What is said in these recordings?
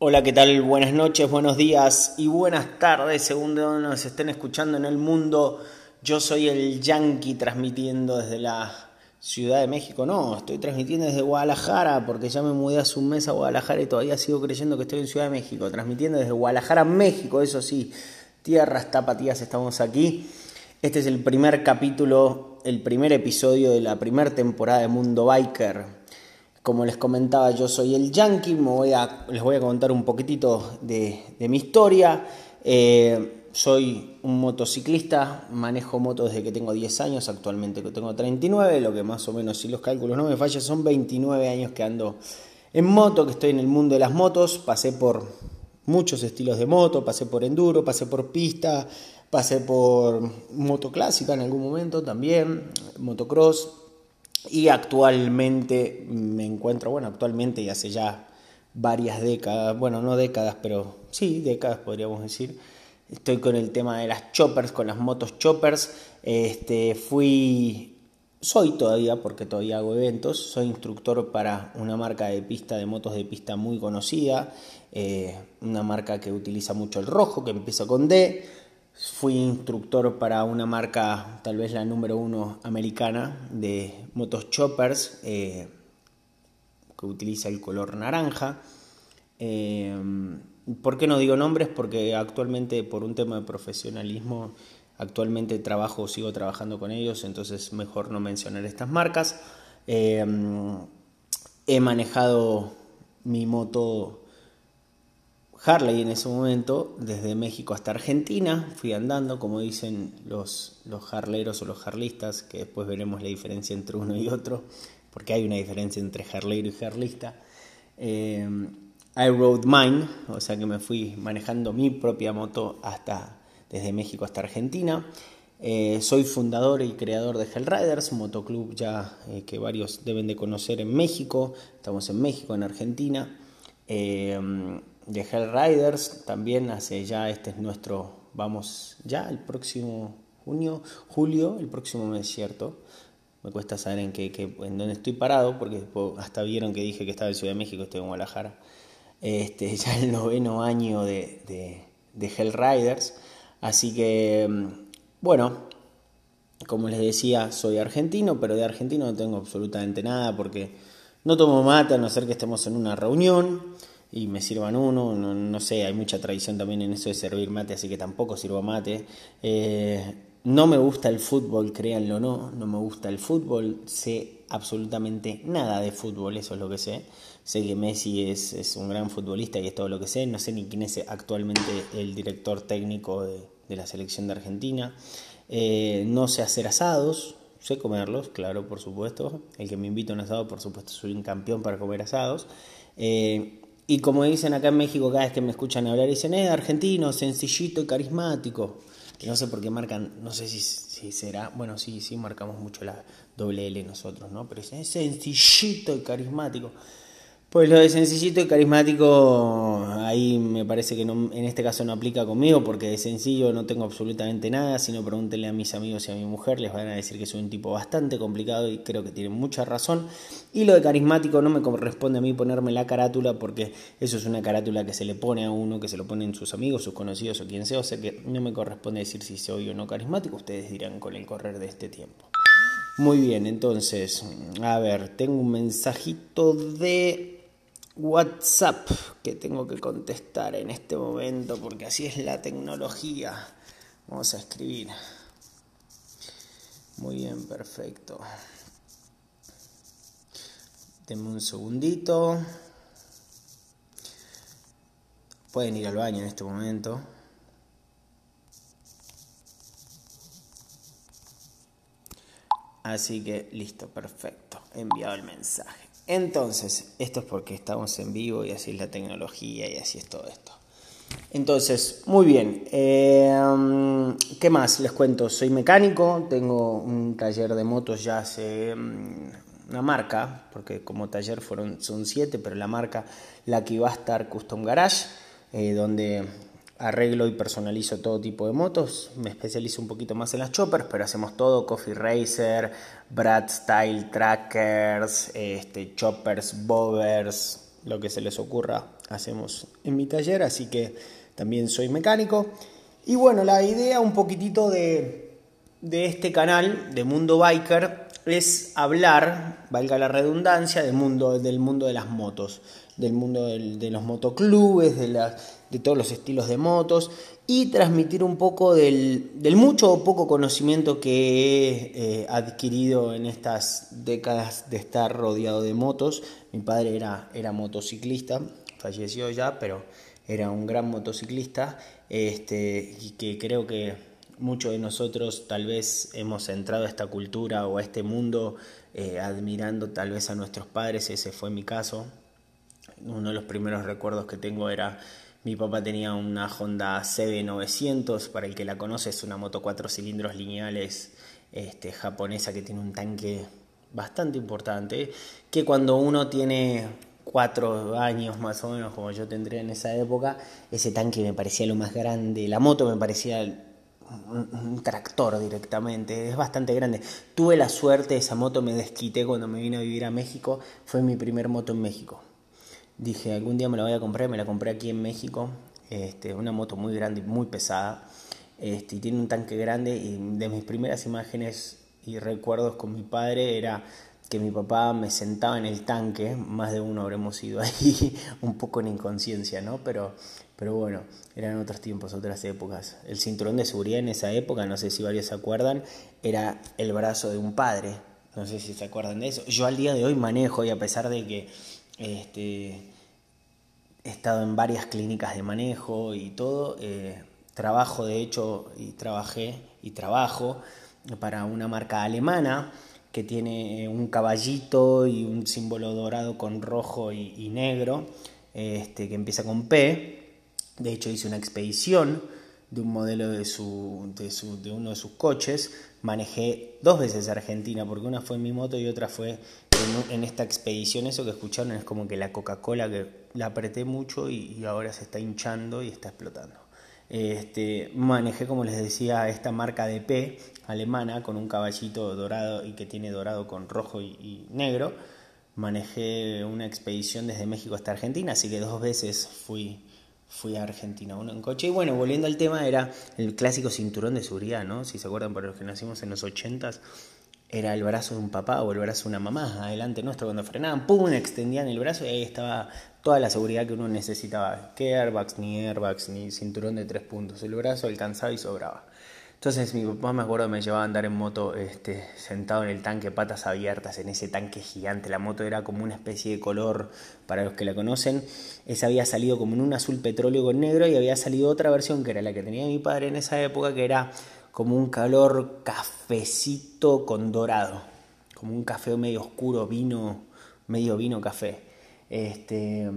Hola, ¿qué tal? Buenas noches, buenos días y buenas tardes, según de donde nos estén escuchando en el mundo. Yo soy el Yankee transmitiendo desde la Ciudad de México. No, estoy transmitiendo desde Guadalajara porque ya me mudé hace un mes a Guadalajara y todavía sigo creyendo que estoy en Ciudad de México. Transmitiendo desde Guadalajara, México, eso sí. Tierras tapatías, estamos aquí. Este es el primer capítulo, el primer episodio de la primera temporada de Mundo Biker. Como les comentaba, yo soy el Yankee, les voy a contar un poquitito de, mi historia. Eh, soy un motociclista, manejo moto desde que tengo 10 años, actualmente tengo 39, lo que más o menos, si los cálculos no me fallan, son 29 años que ando en moto, que estoy en el mundo de las motos, pasé por muchos estilos de moto, pasé por enduro, pasé por pista, pasé por moto clásica en algún momento también, motocross, y actualmente me encuentro, bueno, actualmente y hace ya varias décadas, bueno, no décadas, pero sí, décadas podríamos decir. Estoy con el tema de las choppers, con las motos choppers. Este, fui, soy todavía, porque todavía hago eventos, soy instructor para una marca de pista, de motos de pista muy conocida, eh, una marca que utiliza mucho el rojo, que empieza con D Fui instructor para una marca, tal vez la número uno americana, de motos choppers, eh, que utiliza el color naranja. Eh, ¿Por qué no digo nombres? Porque actualmente, por un tema de profesionalismo, actualmente trabajo, sigo trabajando con ellos, entonces mejor no mencionar estas marcas. Eh, he manejado mi moto Harley en ese momento, desde México hasta Argentina, fui andando, como dicen los, los harleros o los harlistas, que después veremos la diferencia entre uno y otro, porque hay una diferencia entre harleiro y harlista. Eh, I rode mine, o sea que me fui manejando mi propia moto hasta, desde México hasta Argentina. Eh, soy fundador y creador de Hellriders, motoclub ya eh, que varios deben de conocer en México. Estamos en México, en Argentina de Hell Riders, también hace ya, este es nuestro, vamos ya el próximo junio, julio, el próximo mes, ¿cierto? Me cuesta saber en, qué, en dónde estoy parado, porque hasta vieron que dije que estaba en Ciudad de México, estoy en Guadalajara. Este, ya el noveno año de, de, de Hell Riders. Así que, mm, bueno, como les decía, soy argentino, pero de argentino no tengo absolutamente nada porque no tomo mate a no ser que estemos en una reunión y me sirvan uno, no, sé, hay mucha tradición también en eso de servir mate, así que tampoco sirvo mate. Eh, no me gusta el fútbol, créanlo o no, no me gusta el fútbol, sé absolutamente nada de fútbol, eso es lo que sé. Sé que Messi es, es un gran futbolista y es todo lo que sé, no sé ni quién es actualmente el director técnico de, la selección de Argentina. Eh, no sé hacer asados, sé comerlos, claro, por supuesto. El que me invita a un asado, por supuesto, soy un campeón para comer asados. Eh, y como dicen acá en México, cada vez que me escuchan hablar, dicen, es argentino, sencillito y carismático. No sé por qué marcan, no sé si, si será, bueno, sí, sí marcamos mucho la doble L nosotros, ¿no? Pero es sencillito y carismático. Pues lo de sencillito y carismático, ahí me parece que en este caso no aplica conmigo, porque de sencillo no tengo absolutamente nada, sino pregúntenle a mis amigos y a mi mujer, les van a decir que soy un tipo bastante complicado y creo que tienen mucha razón. Y lo de carismático no me corresponde a mí ponerme la carátula, porque eso es una carátula que se le pone a uno, que se lo ponen sus amigos, sus conocidos o quien sea, o sea que no me corresponde decir si soy o no carismático, ustedes dirán con el correr de este tiempo. Muy bien, entonces, a ver, tengo un mensajito de WhatsApp que tengo que contestar en este momento porque así es la tecnología. Vamos a escribir. Muy bien, perfecto. Denme un segundito. Pueden ir al baño en este momento. Así que listo, perfecto. Enviado el mensaje. Entonces, esto es porque estamos en vivo y así es la tecnología y así es todo esto. Entonces, muy bien. Eh, ¿Qué más les cuento? Soy mecánico, tengo un taller de motos ya hace mm, una marca, porque como taller fueron, son siete, pero la marca, la que iba a estar Custom Garage, eh, donde arreglo y personalizo todo tipo de motos. Me especializo un poquito más en las choppers, pero hacemos todo: Coffee Racer, Brad Style Trackers, este, choppers, bobbers, lo que se les ocurra hacemos en mi taller, así que también soy mecánico. Y bueno, la idea un poquitito de, de este canal de Mundo Biker es hablar, valga la redundancia, del mundo, del mundo de las motos, del mundo de los motoclubes, de, de todos los estilos de motos y transmitir un poco del, mucho o poco conocimiento que he eh, adquirido en estas décadas de estar rodeado de motos. Mi padre era, era motociclista, falleció ya, pero era un gran motociclista este, y que creo que muchos de nosotros tal vez hemos entrado a esta cultura o a este mundo eh, admirando tal vez a nuestros padres, ese fue mi caso. Uno de los primeros recuerdos que tengo era mi papá tenía una Honda CB900, para el que la conoce es una moto cuatro cilindros lineales este, japonesa que tiene un tanque bastante importante, que cuando uno tiene cuatro años más o menos, como yo tendría en esa época, ese tanque me parecía lo más grande, la moto me parecía un, tractor directamente, es bastante grande. Tuve la suerte, esa moto me desquité cuando me vine a vivir a México, fue mi primer moto en México dije, algún día me la voy a comprar, me la compré aquí en México, este, una moto muy grande, muy pesada, este, y tiene un tanque grande, y de mis primeras imágenes y recuerdos con mi padre era que mi papá me sentaba en el tanque, más de uno habremos ido ahí un poco en inconsciencia, ¿no? Pero, pero bueno, eran otros tiempos, otras épocas. El cinturón de seguridad en esa época, no sé si varios se acuerdan, era el brazo de un padre, no sé si se acuerdan de eso. Yo al día de hoy manejo y a pesar de que este, he estado en varias clínicas de manejo y todo. Eh, trabajo, de hecho, y trabajé y trabajo para una marca alemana que tiene un caballito y un símbolo dorado con rojo y, negro, este, que empieza con P. De hecho, hice una expedición de un modelo de, su, de, su, de uno de sus coches. Manejé dos veces Argentina, porque una fue en mi moto y otra fue en, esta expedición. Eso que escucharon es como que la Coca-Cola que la apreté mucho y, ahora se está hinchando y está explotando. Este, manejé, como les decía, esta marca de P alemana con un caballito dorado y que tiene dorado con rojo y, y negro. Manejé una expedición desde México hasta Argentina, así que dos veces fui fui a Argentina, uno en coche. Y bueno, volviendo al tema, era el clásico cinturón de seguridad, ¿no? Si se acuerdan, para los que nacimos en los 80 era el brazo de un papá o el brazo de una mamá adelante nuestro cuando frenaban, pum, extendían el brazo y ahí estaba toda la seguridad que uno necesitaba. Que airbags, ni airbags, ni cinturón de tres puntos. El brazo alcanzaba y sobraba. Entonces mi papá me acuerdo me llevaba a andar en moto este, sentado en el tanque, patas abiertas, en ese tanque gigante. La moto era como una especie de color, para los que la conocen, esa había salido como en un azul petróleo con negro y había salido otra versión que era la que tenía mi padre en esa época, que era como un color cafecito con dorado, como un café medio oscuro, vino, medio vino café. Este,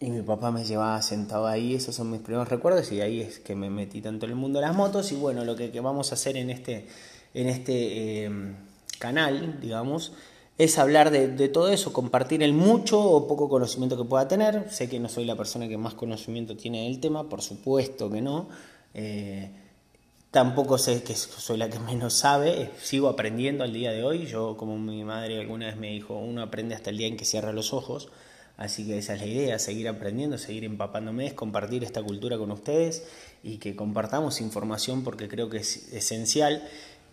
y mi papá me llevaba sentado ahí, esos son mis primeros recuerdos y ahí es que me metí tanto en el mundo de las motos y bueno, lo que, vamos a hacer en este, en este em, canal, digamos, es hablar de, todo eso, compartir el mucho o poco conocimiento que pueda tener. Sé que no soy la persona que más conocimiento tiene del tema, por supuesto que no. Eh, tampoco sé que soy la que menos sabe, sigo aprendiendo al día de hoy. Yo, como mi madre alguna vez me dijo, uno aprende hasta el día en que cierra los ojos. Así que esa es la idea, seguir aprendiendo, seguir empapándome, es compartir esta cultura con ustedes y que compartamos información porque creo que es esencial.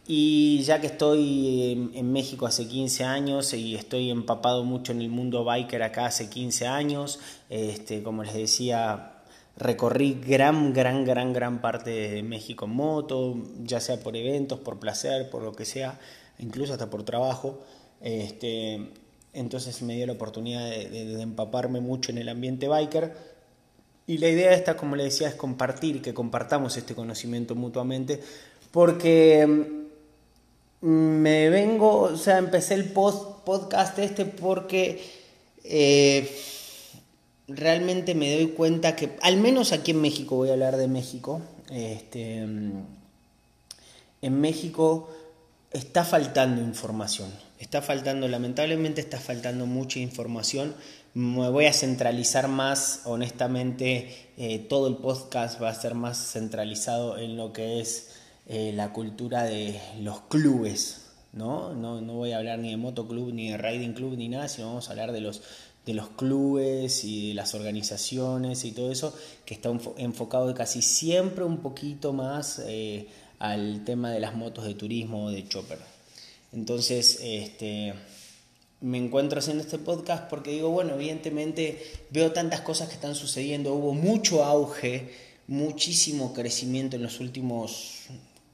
Y ya que estoy en, México hace 15 años y estoy empapado mucho en el mundo biker acá hace 15 años, este, como les decía, recorrí gran, gran, gran, gran parte de México en moto, ya sea por eventos, por placer, por lo que sea, incluso hasta por trabajo. Este, entonces me dio la oportunidad de, empaparme mucho en el ambiente biker. Y la idea esta, como le decía, es compartir, que compartamos este conocimiento mutuamente, porque mm, me vengo, o sea, empecé el post, podcast este porque eh, realmente me doy cuenta que, al menos aquí en México, voy a hablar de México, este, mm, en México está faltando información. Está faltando, lamentablemente está faltando mucha información. Me voy a centralizar más, honestamente, eh, todo el podcast va a ser más centralizado en lo que es eh, la cultura de los clubes, ¿no? ¿no? No voy a hablar ni de motoclub, ni de riding club, ni nada, sino vamos a hablar de los, de los clubes y de las organizaciones y todo eso, que está enfocado casi siempre un poquito más eh, al tema de las motos de turismo o de chopper. Entonces, este, me encuentro haciendo este podcast porque digo, bueno, evidentemente veo tantas cosas que están sucediendo, hubo mucho auge, muchísimo crecimiento en los últimos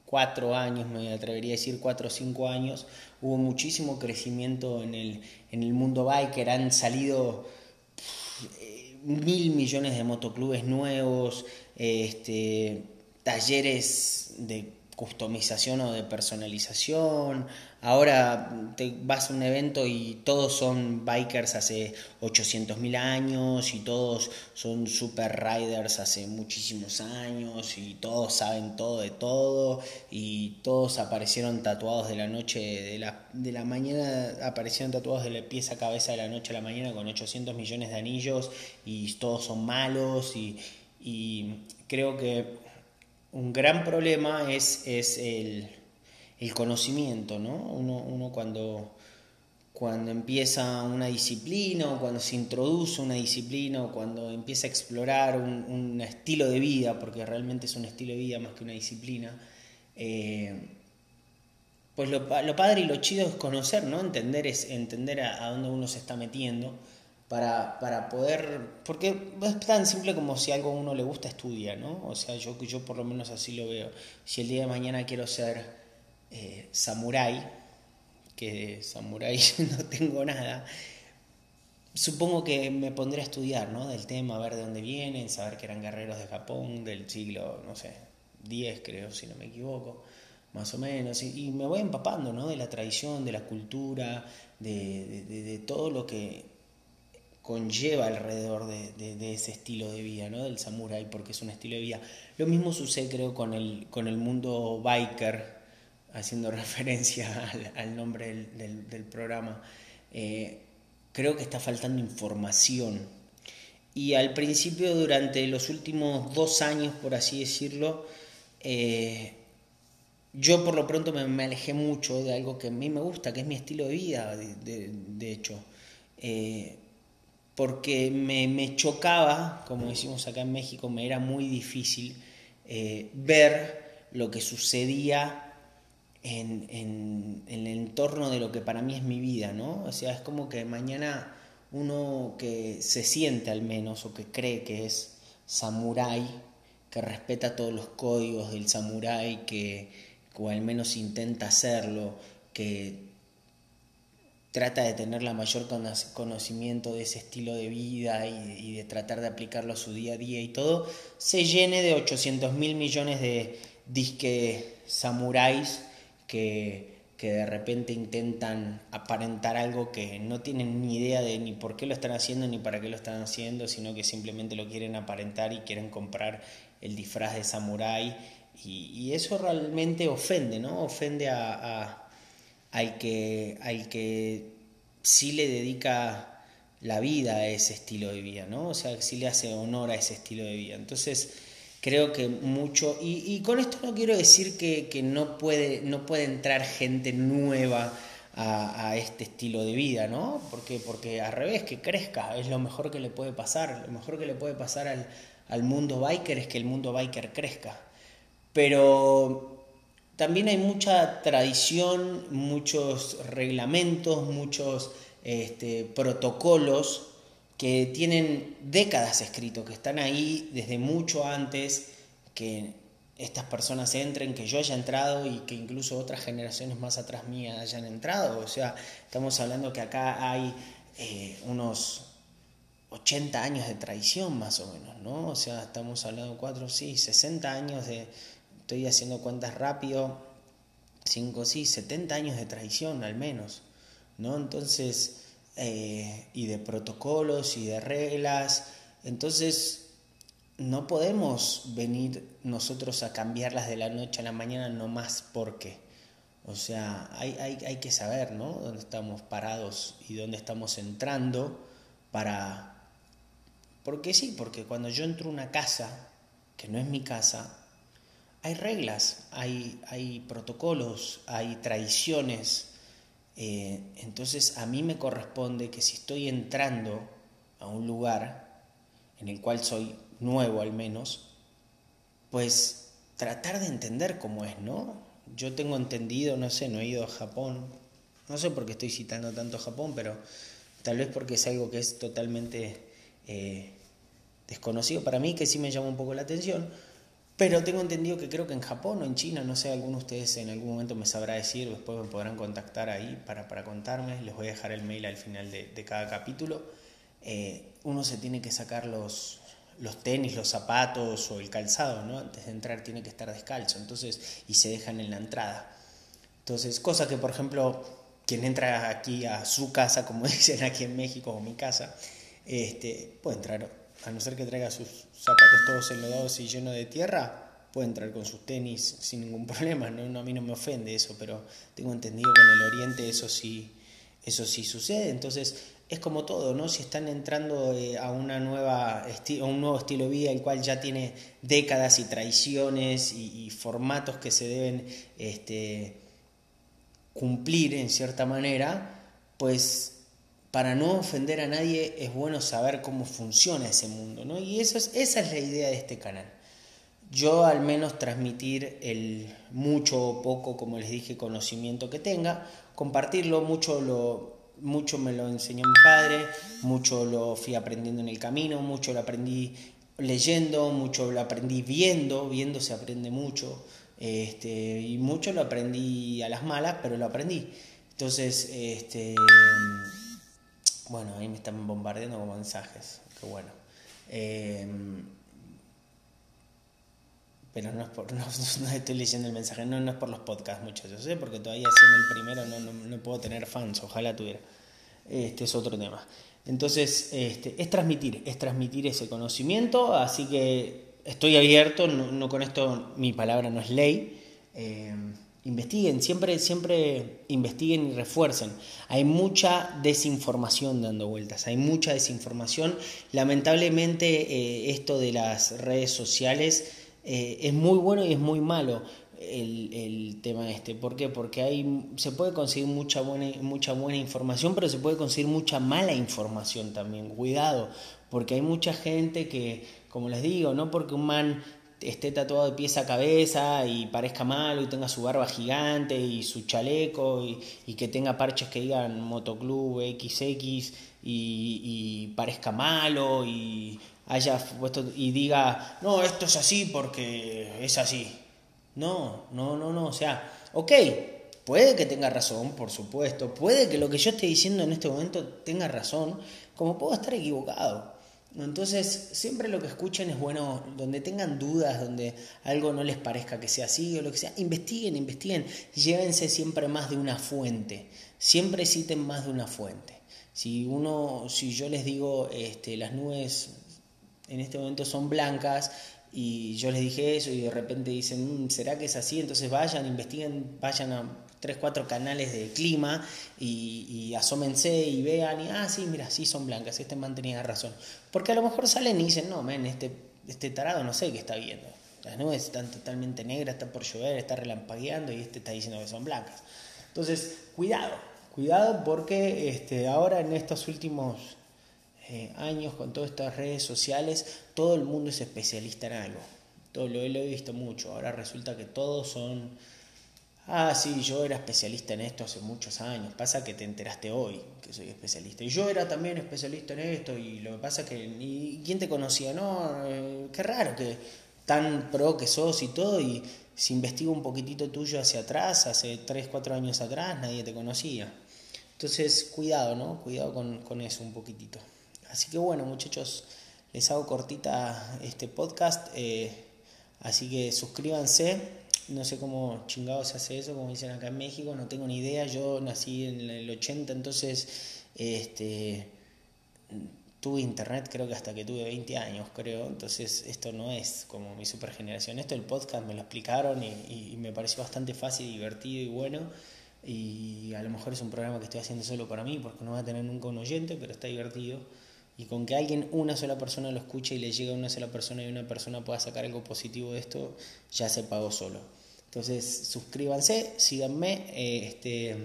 cuatro años, me atrevería a decir cuatro o cinco años, hubo muchísimo crecimiento en el, en el mundo biker, han salido mil millones de motoclubes nuevos, este, talleres de customización o de personalización. Ahora te vas a un evento y todos son bikers hace 800.000 años y todos son super riders hace muchísimos años y todos saben todo de todo y todos aparecieron tatuados de la noche, de la, de la mañana aparecieron tatuados de pieza a cabeza de la noche a la mañana con 800 millones de anillos y todos son malos y, y creo que un gran problema es, es el, conocimiento, ¿no? Uno, cuando, cuando empieza una disciplina o cuando se introduce una disciplina o cuando empieza a explorar un, estilo de vida, porque realmente es un estilo de vida más que una disciplina, eh, pues lo, padre y lo chido es conocer, ¿no? Entender, es, entender a dónde uno se está metiendo para, para, poder, porque es tan simple como si algo a uno le gusta, estudia, ¿no? O sea, yo, yo por lo menos así lo veo. Si el día de mañana quiero ser eh, samurái, que samurái no tengo nada, supongo que me pondré a estudiar, ¿no? Del tema, ver de dónde vienen, saber que eran guerreros de Japón del siglo, no sé, 10 creo, si no me equivoco, más o menos, y, me voy empapando, ¿no? De la tradición, de la cultura, de, de todo lo que conlleva alrededor de, ese estilo de vida, ¿no? del samurái, porque es un estilo de vida. Lo mismo sucede creo con el, con el mundo biker, haciendo referencia al, nombre del, programa. Eh, creo que está faltando información. Y al principio, durante los últimos dos años, por así decirlo, eh, yo por lo pronto me, alejé mucho de algo que a mí me gusta, que es mi estilo de vida, de, hecho. Eh, porque me, chocaba, como decimos acá en México, me era muy difícil eh, ver lo que sucedía en, el entorno de lo que para mí es mi vida, ¿no? O sea, es como que mañana uno que se siente al menos o que cree que es samurái, que respeta todos los códigos del samurái, que o al menos intenta hacerlo, que trata de tener la mayor conocimiento de ese estilo de vida y, de tratar de aplicarlo a su día a día y todo, se llene de 800 mil millones de disque samuráis que, que de repente intentan aparentar algo que no tienen ni idea de ni por qué lo están haciendo ni para qué lo están haciendo, sino que simplemente lo quieren aparentar y quieren comprar el disfraz de samurái y, eso realmente ofende, ¿no? Ofende a al que, al que sí le dedica la vida a ese estilo de vida, ¿no? O sea, que sí le hace honor a ese estilo de vida. Entonces, creo que mucho, y, con esto no quiero decir que, no, puede, no puede entrar gente nueva a, este estilo de vida, ¿no? Porque, porque al revés, que crezca, es lo mejor que le puede pasar. Lo mejor que le puede pasar al, al mundo biker es que el mundo biker crezca. Pero también hay mucha tradición, muchos reglamentos, muchos este, protocolos que tienen décadas escritos, que están ahí desde mucho antes que estas personas entren, que yo haya entrado y que incluso otras generaciones más atrás mías hayan entrado. O sea, estamos hablando que acá hay eh, unos 80 años de tradición más o menos, ¿no? O sea, estamos hablando de cuatro, sí, 60 años de, estoy haciendo cuentas rápido, 5, sí, 70 años de tradición al menos, ¿no? Entonces, eh, y de protocolos y de reglas, entonces no podemos venir nosotros a cambiarlas de la noche a la mañana no más porque, o sea, hay, hay, hay que saber, ¿no? Dónde estamos parados y dónde estamos entrando para... Porque sí, porque cuando yo entro a una casa, que no es mi casa, hay reglas, hay, protocolos, hay tradiciones. Eh, entonces a mí me corresponde que si estoy entrando a un lugar en el cual soy nuevo al menos, pues tratar de entender cómo es, ¿no? Yo tengo entendido, no sé, no he ido a Japón, no sé por qué estoy citando tanto Japón, pero tal vez porque es algo que es totalmente eh, desconocido para mí, que sí me llama un poco la atención, pero tengo entendido que creo que en Japón o en China, no sé, alguno de ustedes en algún momento me sabrá decir, después me podrán contactar ahí para, para contarme, les voy a dejar el mail al final de, cada capítulo. Eh, uno se tiene que sacar los, los tenis, los zapatos o el calzado, ¿no? Antes de entrar tiene que estar descalzo, entonces, y se dejan en la entrada. Entonces, cosa que, por ejemplo, quien entra aquí a su casa, como dicen aquí en México, o mi casa, este, puede entrar, a no ser que traiga sus zapatos todos enlodados y llenos de tierra, puede entrar con sus tenis sin ningún problema, ¿no? a mí no me ofende eso, pero tengo entendido que en el Oriente eso sí, eso sí sucede, entonces es como todo, ¿no? Si están entrando eh, a, una nueva a un nuevo estilo de vida, el cual ya tiene décadas y tradiciones y, formatos que se deben este, cumplir en cierta manera, pues para no ofender a nadie es bueno saber cómo funciona ese mundo, ¿no? Y eso es, esa es la idea de este canal. Yo al menos transmitir el mucho o poco, como les dije, conocimiento que tenga, compartirlo, mucho lo, mucho me lo enseñó mi padre, mucho lo fui aprendiendo en el camino, mucho lo aprendí leyendo, mucho lo aprendí viendo, viendo se aprende mucho, este, y mucho lo aprendí a las malas, pero lo aprendí. Entonces, este, bueno, ahí me están bombardeando con mensajes, qué bueno. Em, pero no es por, no, estoy leyendo el mensaje, no, no es por los podcasts muchachos, ¿eh? porque todavía siendo el primero no, no, no, puedo tener fans, ojalá tuviera. Este es otro tema. Entonces, este, es transmitir, es transmitir ese conocimiento, así que estoy abierto, no, con esto mi palabra no es ley. Eh, investiguen, siempre, siempre investiguen y refuercen. Hay mucha desinformación dando vueltas, hay mucha desinformación. Lamentablemente eh, esto de las redes sociales eh, es muy bueno y es muy malo el, el, tema este. ¿Por qué? Porque hay, se puede conseguir mucha buena, mucha buena información, pero se puede conseguir mucha mala información también. Cuidado, porque hay mucha gente que, como les digo, no porque un man esté tatuado de pies a cabeza y parezca malo y tenga su barba gigante y su chaleco y, que tenga parches que digan motoclub XX y, y parezca malo y haya puesto y diga, no, esto es así porque es así. No, no, no, no. O sea, ok, puede que tenga razón, por supuesto. Puede que lo que yo esté diciendo en este momento tenga razón, como puedo estar equivocado. Entonces, siempre lo que escuchen es bueno, donde tengan dudas, donde algo no les parezca que sea así o lo que sea, investiguen, investiguen, llévense siempre más de una fuente, siempre citen más de una fuente. Si uno, si yo les digo, este, las nubes en este momento son blancas y yo les dije eso y de repente dicen, mm, ¿será que es así? Entonces vayan, investiguen, vayan a tres, cuatro canales de clima y, y asómense y vean y, ah, sí, mira, sí son blancas, este man tenía razón. Porque a lo mejor salen y dicen, no, men, este, este tarado no sé qué está viendo. Las nubes están totalmente negras, está por llover, está relampagueando y este está diciendo que son blancas. Entonces, cuidado, cuidado porque este, ahora en estos últimos eh, años con todas estas redes sociales, todo el mundo es especialista en algo. Todo lo, he visto mucho. Ahora resulta que todos son. Ah, sí, yo era especialista en esto hace muchos años. Pasa que te enteraste hoy que soy especialista. Y yo era también especialista en esto. Y lo que pasa que. ¿y ¿Quién te conocía? No, eh, qué raro que tan pro que sos y todo. Y si investigo un poquitito tuyo hacia atrás, hace 3, 4 años atrás, nadie te conocía. Entonces, cuidado, ¿no? Cuidado con, con eso un poquitito. Así que bueno, muchachos, les hago cortita este podcast. Eh, así que suscríbanse. No sé cómo chingado se hace eso, como dicen acá en México, no tengo ni idea. Yo nací en el 80, entonces este, tuve internet creo que hasta que tuve 20 años, creo. Entonces esto no es como mi super generación. Esto el podcast me lo explicaron y, y me pareció bastante fácil, divertido y bueno. Y a lo mejor es un programa que estoy haciendo solo para mí porque no va a tener nunca un oyente, pero está divertido y con que alguien, una sola persona lo escuche y le llegue a una sola persona y una persona pueda sacar algo positivo de esto, ya se pagó solo. Entonces, suscríbanse, síganme, eh, este,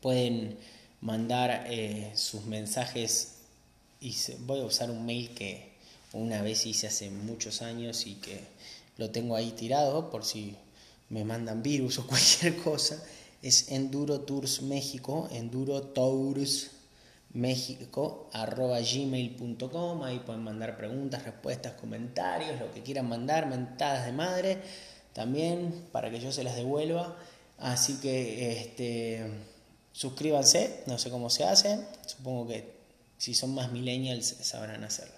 pueden mandar eh, sus mensajes voy a usar un mail que una vez hice hace muchos años y que lo tengo ahí tirado por si me mandan virus o cualquier cosa. Es Enduro Tours México, Enduro Tours México, arroba gmail.com. Ahí pueden mandar preguntas, respuestas, comentarios, lo que quieran mandar, mentadas de madre también para que yo se las devuelva. Así que este, suscríbanse, no sé cómo se hace, supongo que si son más millennials sabrán hacerlo.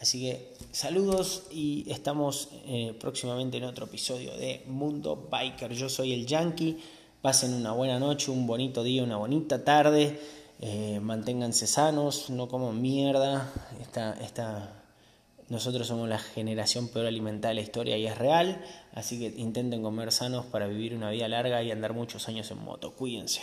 Así que saludos y estamos eh, próximamente en otro episodio de Mundo Biker. Yo soy el Yankee. Pasen una buena noche, un bonito día, una bonita tarde. Eh, manténganse sanos, no coman mierda. Esta, esta nosotros somos la generación peor alimentada de la historia y es real, así que intenten comer sanos para vivir una vida larga y andar muchos años en moto. Cuídense.